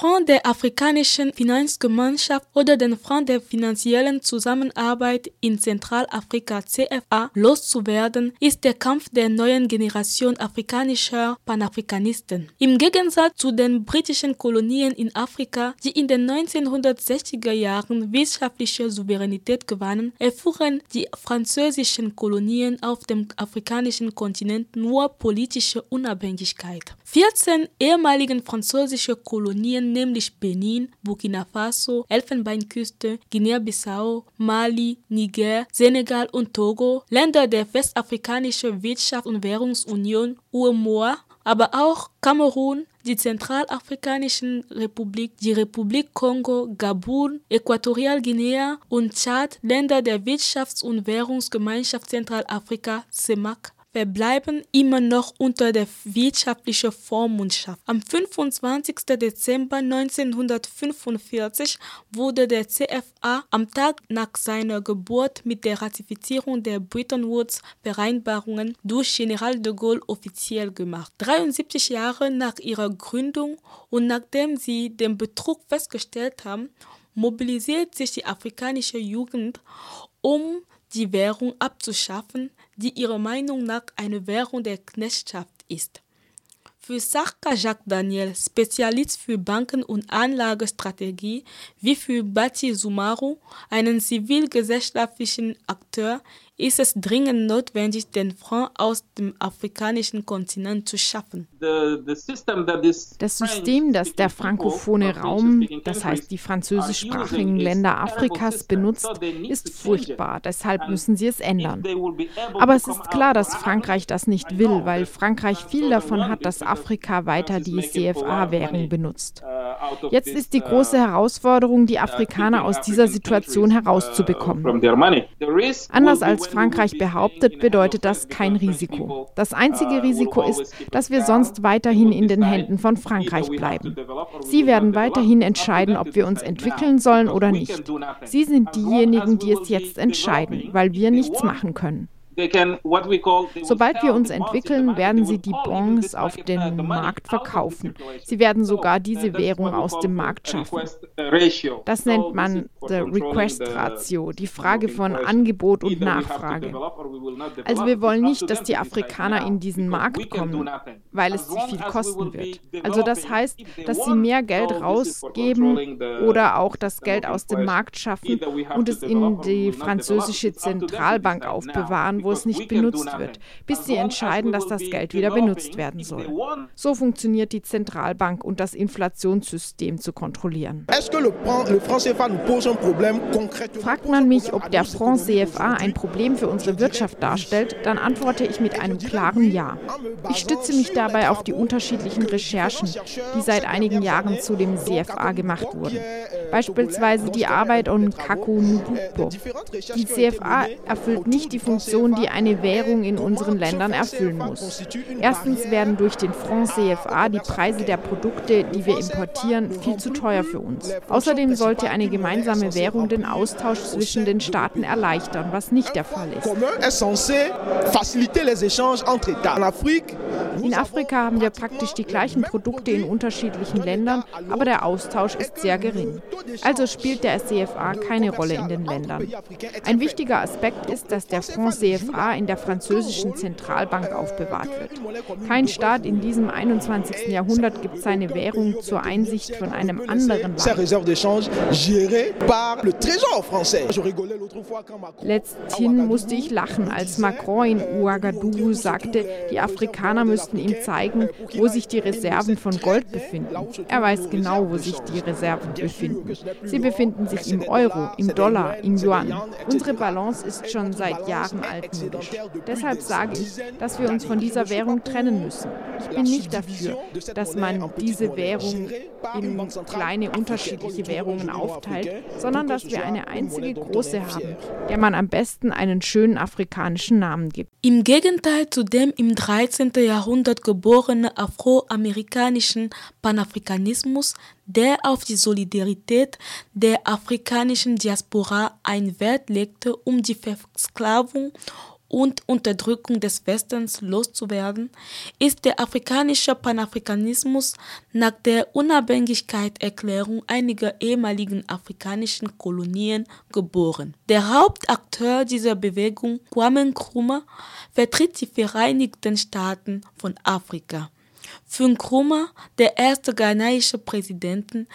Fonds der Afrikanischen Finanzgemeinschaft oder den Fonds der finanziellen Zusammenarbeit in Zentralafrika CFA loszuwerden, ist der Kampf der neuen Generation afrikanischer Panafrikanisten. Im Gegensatz zu den britischen Kolonien in Afrika, die in den 1960er Jahren wirtschaftliche Souveränität gewannen, erfuhren die französischen Kolonien auf dem afrikanischen Kontinent nur politische Unabhängigkeit. 14 ehemaligen französische Kolonien, nämlich Benin, Burkina Faso, Elfenbeinküste, Guinea-Bissau, Mali, Niger, Senegal und Togo, Länder der Westafrikanischen Wirtschafts- und Währungsunion UEMOA, aber auch Kamerun, die Zentralafrikanische Republik, die Republik Kongo, Gabun, Äquatorialguinea und Tschad, Länder der Wirtschafts- und Währungsgemeinschaft Zentralafrika, CEMAC, verbleiben immer noch unter der wirtschaftlichen Vormundschaft. Am 25. Dezember 1945 wurde der CFA am Tag nach seiner Geburt mit der Ratifizierung der Bretton Woods Vereinbarungen durch General de Gaulle offiziell gemacht. 73 Jahre nach ihrer Gründung und nachdem sie den Betrug festgestellt haben, mobilisiert sich die afrikanische Jugend, um die Währung abzuschaffen, die ihrer Meinung nach eine Währung der Knechtschaft ist. Für Sarka Jacques Daniel, Spezialist für Banken- und Anlagestrategie, wie für Bati Sumaru, einen zivilgesellschaftlichen Akteur, ist es dringend notwendig, den Franc aus dem afrikanischen Kontinent zu schaffen. Das System, das der frankophone Raum, das heißt die französischsprachigen Länder Afrikas, benutzt, ist furchtbar. Deshalb müssen sie es ändern. Aber es ist klar, dass Frankreich das nicht will, weil Frankreich viel davon hat, dass Afrika weiter die CFA-Währung benutzt. Jetzt ist die große Herausforderung, die Afrikaner aus dieser Situation herauszubekommen. Anders als Frankreich behauptet, bedeutet das kein Risiko. Das einzige Risiko ist, dass wir sonst weiterhin in den Händen von Frankreich bleiben. Sie werden weiterhin entscheiden, ob wir uns entwickeln sollen oder nicht. Sie sind diejenigen, die es jetzt entscheiden, weil wir nichts machen können. Sobald wir uns entwickeln, werden sie die Bonds auf den Markt verkaufen. Sie werden sogar diese Währung aus dem Markt schaffen. Das nennt man the Request Ratio, die Frage von Angebot und Nachfrage. Also wir wollen nicht, dass die Afrikaner in diesen Markt kommen, weil es sie viel kosten wird. Also das heißt, dass sie mehr Geld rausgeben oder auch das Geld aus dem Markt schaffen und es in die französische Zentralbank aufbewahren, wo es nicht benutzt wird, bis sie entscheiden, dass das Geld wieder benutzt werden soll. So funktioniert die Zentralbank und das Inflationssystem zu kontrollieren. Fragt man mich, ob der Franc CFA ein Problem für unsere Wirtschaft darstellt, dann antworte ich mit einem klaren Ja. Ich stütze mich dabei auf die unterschiedlichen Recherchen, die seit einigen Jahren zu dem CFA gemacht wurden. Beispielsweise die Arbeit um Kaku Nubupo. Die CFA erfüllt nicht die Funktion, die eine Währung in unseren Ländern erfüllen muss. Erstens werden durch den Franc CFA die Preise der Produkte, die wir importieren, viel zu teuer für uns. Außerdem sollte eine gemeinsame Währung den Austausch zwischen den Staaten erleichtern, was nicht der Fall ist. In Afrika haben wir praktisch die gleichen Produkte in unterschiedlichen Ländern, aber der Austausch ist sehr gering. Also spielt der CFA keine Rolle in den Ländern. Ein wichtiger Aspekt ist, dass der Franc CFA in der französischen Zentralbank aufbewahrt wird. Kein Staat in diesem 21. Jahrhundert gibt seine Währung zur Einsicht von einem anderen Land. Letzthin musste ich lachen, als Macron in Ouagadougou sagte, die Afrikaner müssten ihm zeigen, wo sich die Reserven von Gold befinden. Er weiß genau, wo sich die Reserven befinden. Sie befinden sich im Euro, im Dollar, im Yuan. Unsere Balance ist schon seit Jahren altmodisch. Deshalb sage ich, dass wir uns von dieser Währung trennen müssen. Ich bin nicht dafür, dass man diese Währung in kleine unterschiedliche Währungen aufteilt, sondern dass wir eine einzige große haben, der man am besten einen schönen afrikanischen Namen gibt. Im Gegenteil zu dem im 13. Jahrhundert geborenen afroamerikanischen Panafrikanismus, der auf die Solidarität der afrikanischen Diaspora einen Wert legte, um die Versklavung und Unterdrückung des Westens loszuwerden, ist der afrikanische Panafrikanismus nach der Unabhängigkeitserklärung einiger ehemaligen afrikanischen Kolonien geboren. Der Hauptakteur dieser Bewegung, Kwame Nkrumah, vertritt die Vereinigten Staaten von Afrika. Für Nkrumah, der erste ghanaische Präsident,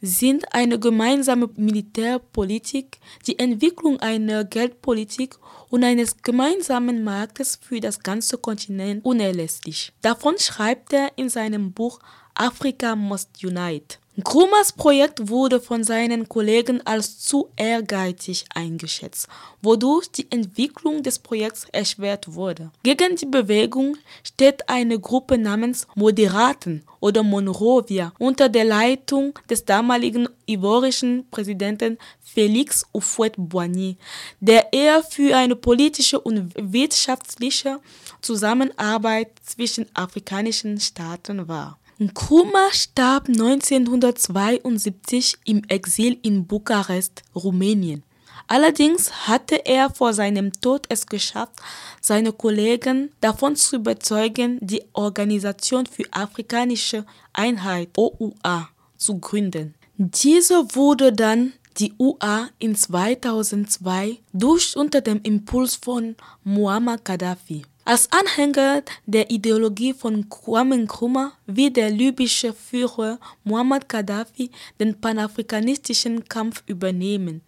sind eine gemeinsame Militärpolitik, die Entwicklung einer Geldpolitik und eines gemeinsamen Marktes für das ganze Kontinent unerlässlich. Davon schreibt er in seinem Buch Africa Must Unite. Nkrumahs Projekt wurde von seinen Kollegen als zu ehrgeizig eingeschätzt, wodurch die Entwicklung des Projekts erschwert wurde. Gegen die Bewegung steht eine Gruppe namens Moderaten oder Monrovia unter der Leitung des damaligen ivorischen Präsidenten Félix Houphouët-Boigny, der eher für eine politische und wirtschaftliche Zusammenarbeit zwischen afrikanischen Staaten war. Nkrumah starb 1972 im Exil in Bukarest, Rumänien. Allerdings hatte er vor seinem Tod es geschafft, seine Kollegen davon zu überzeugen, die Organisation für afrikanische Einheit OUA zu gründen. Diese wurde dann die UA in 2002 durch unter dem Impuls von Muammar Gaddafi. Als Anhänger der Ideologie von Kwame Nkrumah will der libysche Führer Muammar Gaddafi den panafrikanistischen Kampf übernehmen,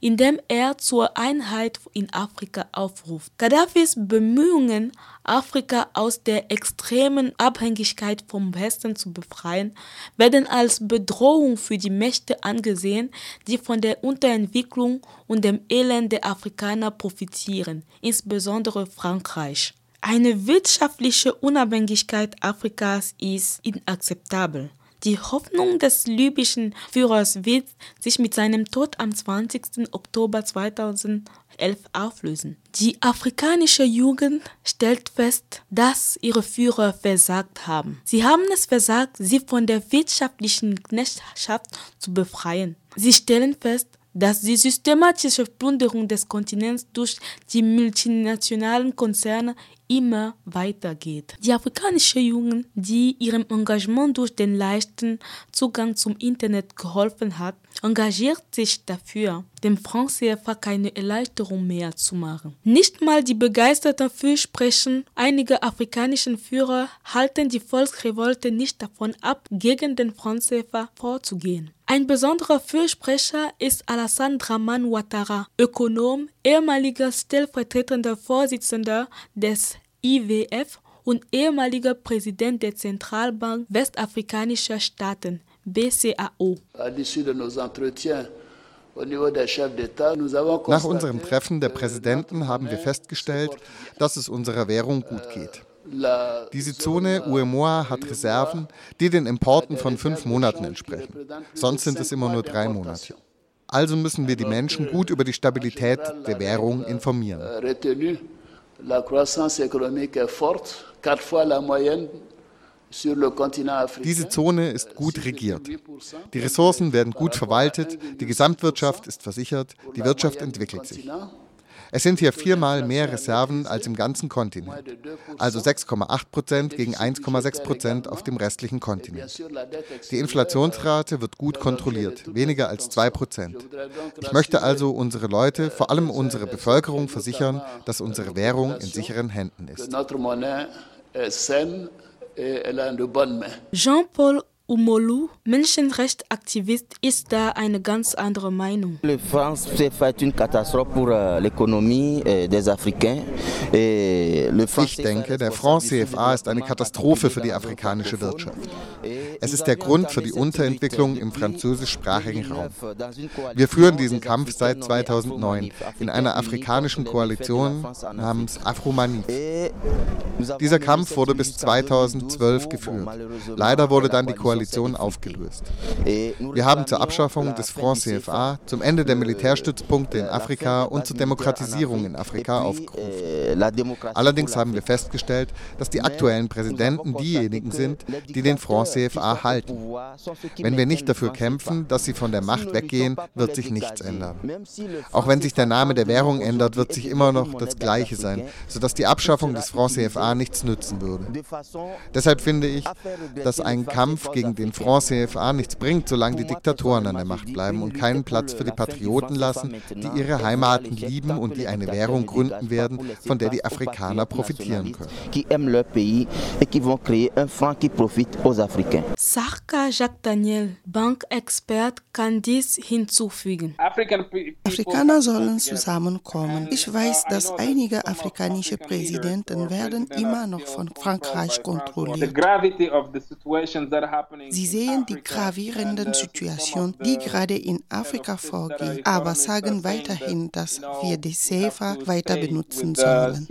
indem er zur Einheit in Afrika aufruft. Gaddafis Bemühungen, Afrika aus der extremen Abhängigkeit vom Westen zu befreien, werden als Bedrohung für die Mächte angesehen, die von der Unterentwicklung und dem Elend der Afrikaner profitieren, insbesondere Frankreich. Eine wirtschaftliche Unabhängigkeit Afrikas ist inakzeptabel. Die Hoffnung des libyschen Führers wird sich mit seinem Tod am 20. Oktober 2011 auflösen. Die afrikanische Jugend stellt fest, dass ihre Führer versagt haben. Sie haben es versagt, sie von der wirtschaftlichen Knechtschaft zu befreien. Sie stellen fest, dass die systematische Plünderung des Kontinents durch die multinationalen Konzerne immer weitergeht. Die afrikanischen Jungen, die ihrem Engagement durch den leichten Zugang zum Internet geholfen hat, engagiert sich dafür, dem CFA keine Erleichterung mehr zu machen. Nicht mal die begeisterten Fürsprechen einiger afrikanischen Führer halten die Volksrevolte nicht davon ab, gegen den CFA vorzugehen. Ein besonderer Fürsprecher ist Alassane Draman Ouattara, Ökonom, ehemaliger stellvertretender Vorsitzender des IWF und ehemaliger Präsident der Zentralbank westafrikanischer Staaten BCAO. Nach unserem Treffen der Präsidenten haben wir festgestellt, dass es unserer Währung gut geht. Diese Zone UEMOA hat Reserven, die den Importen von fünf Monaten entsprechen. Sonst sind es immer nur drei Monate. Also müssen wir die Menschen gut über die Stabilität der Währung informieren. La croissance économique est forte, quatre fois la moyenne diese Zone ist gut regiert. Die Ressourcen werden gut verwaltet, die Gesamtwirtschaft ist versichert, die Wirtschaft entwickelt sich. Es sind hier viermal mehr Reserven als im ganzen Kontinent, also 6,8 Prozent gegen 1,6 Prozent auf dem restlichen Kontinent. Die Inflationsrate wird gut kontrolliert, weniger als 2 Prozent. Ich möchte also unsere Leute, vor allem unsere Bevölkerung, versichern, dass unsere Währung in sicheren Händen ist. Jean-Paul Umolu, Menschenrechtsaktivist, ist da eine ganz andere Meinung. Le France fait une catastrophe pour euh, l'économie euh, des Africains. Ich denke, der Franc CFA ist eine Katastrophe für die afrikanische Wirtschaft. Es ist der Grund für die Unterentwicklung im französischsprachigen Raum. Wir führen diesen Kampf seit 2009 in einer afrikanischen Koalition namens Afromanif. Dieser Kampf wurde bis 2012 geführt. Leider wurde dann die Koalition Koalition aufgelöst. Wir haben zur Abschaffung des Franc CFA, zum Ende der Militärstützpunkte in Afrika und zur Demokratisierung in Afrika aufgerufen. Allerdings haben wir festgestellt, dass die aktuellen Präsidenten diejenigen sind, die den Franc CFA halten. Wenn wir nicht dafür kämpfen, dass sie von der Macht weggehen, wird sich nichts ändern. Auch wenn sich der Name der Währung ändert, wird sich immer noch das Gleiche sein, sodass die Abschaffung des Franc CFA nichts nützen würde. Deshalb finde ich, dass ein Kampf gegen den Franc CFA nichts bringt, solange die Diktatoren an der Macht bleiben und keinen Platz für die Patrioten lassen, die ihre Heimaten lieben und die eine Währung gründen werden, von der die Afrikaner profitieren können. Sarka Jacques Daniel, Bankexpert, kann dies hinzufügen. Afrikaner sollen zusammenkommen. Ich weiß, dass einige afrikanische Präsidenten werden immer noch von Frankreich kontrolliert. Sie sehen die gravierenden Situationen, die gerade in Afrika vorgehen, aber sagen weiterhin, dass wir die CFA weiter benutzen sollen.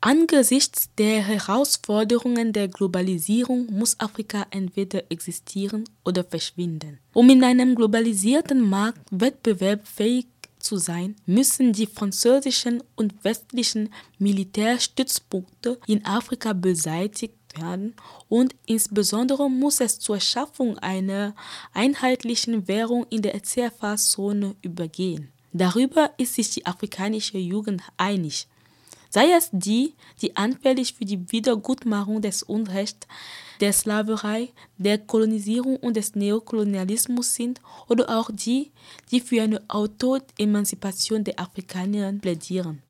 Angesichts der Herausforderungen der Globalisierung muss Afrika entweder existieren oder verschwinden. Um in einem globalisierten Markt wettbewerbsfähig zu sein, müssen die französischen und westlichen Militärstützpunkte in Afrika beseitigt werden und insbesondere muss es zur Schaffung einer einheitlichen Währung in der CFA-Zone übergehen. Darüber ist sich die afrikanische Jugend einig. Sei es die, die anfällig für die Wiedergutmachung des Unrechts, der Sklaverei, der Kolonisierung und des Neokolonialismus sind, oder auch die, die für eine Auto-Emanzipation der Afrikaner plädieren.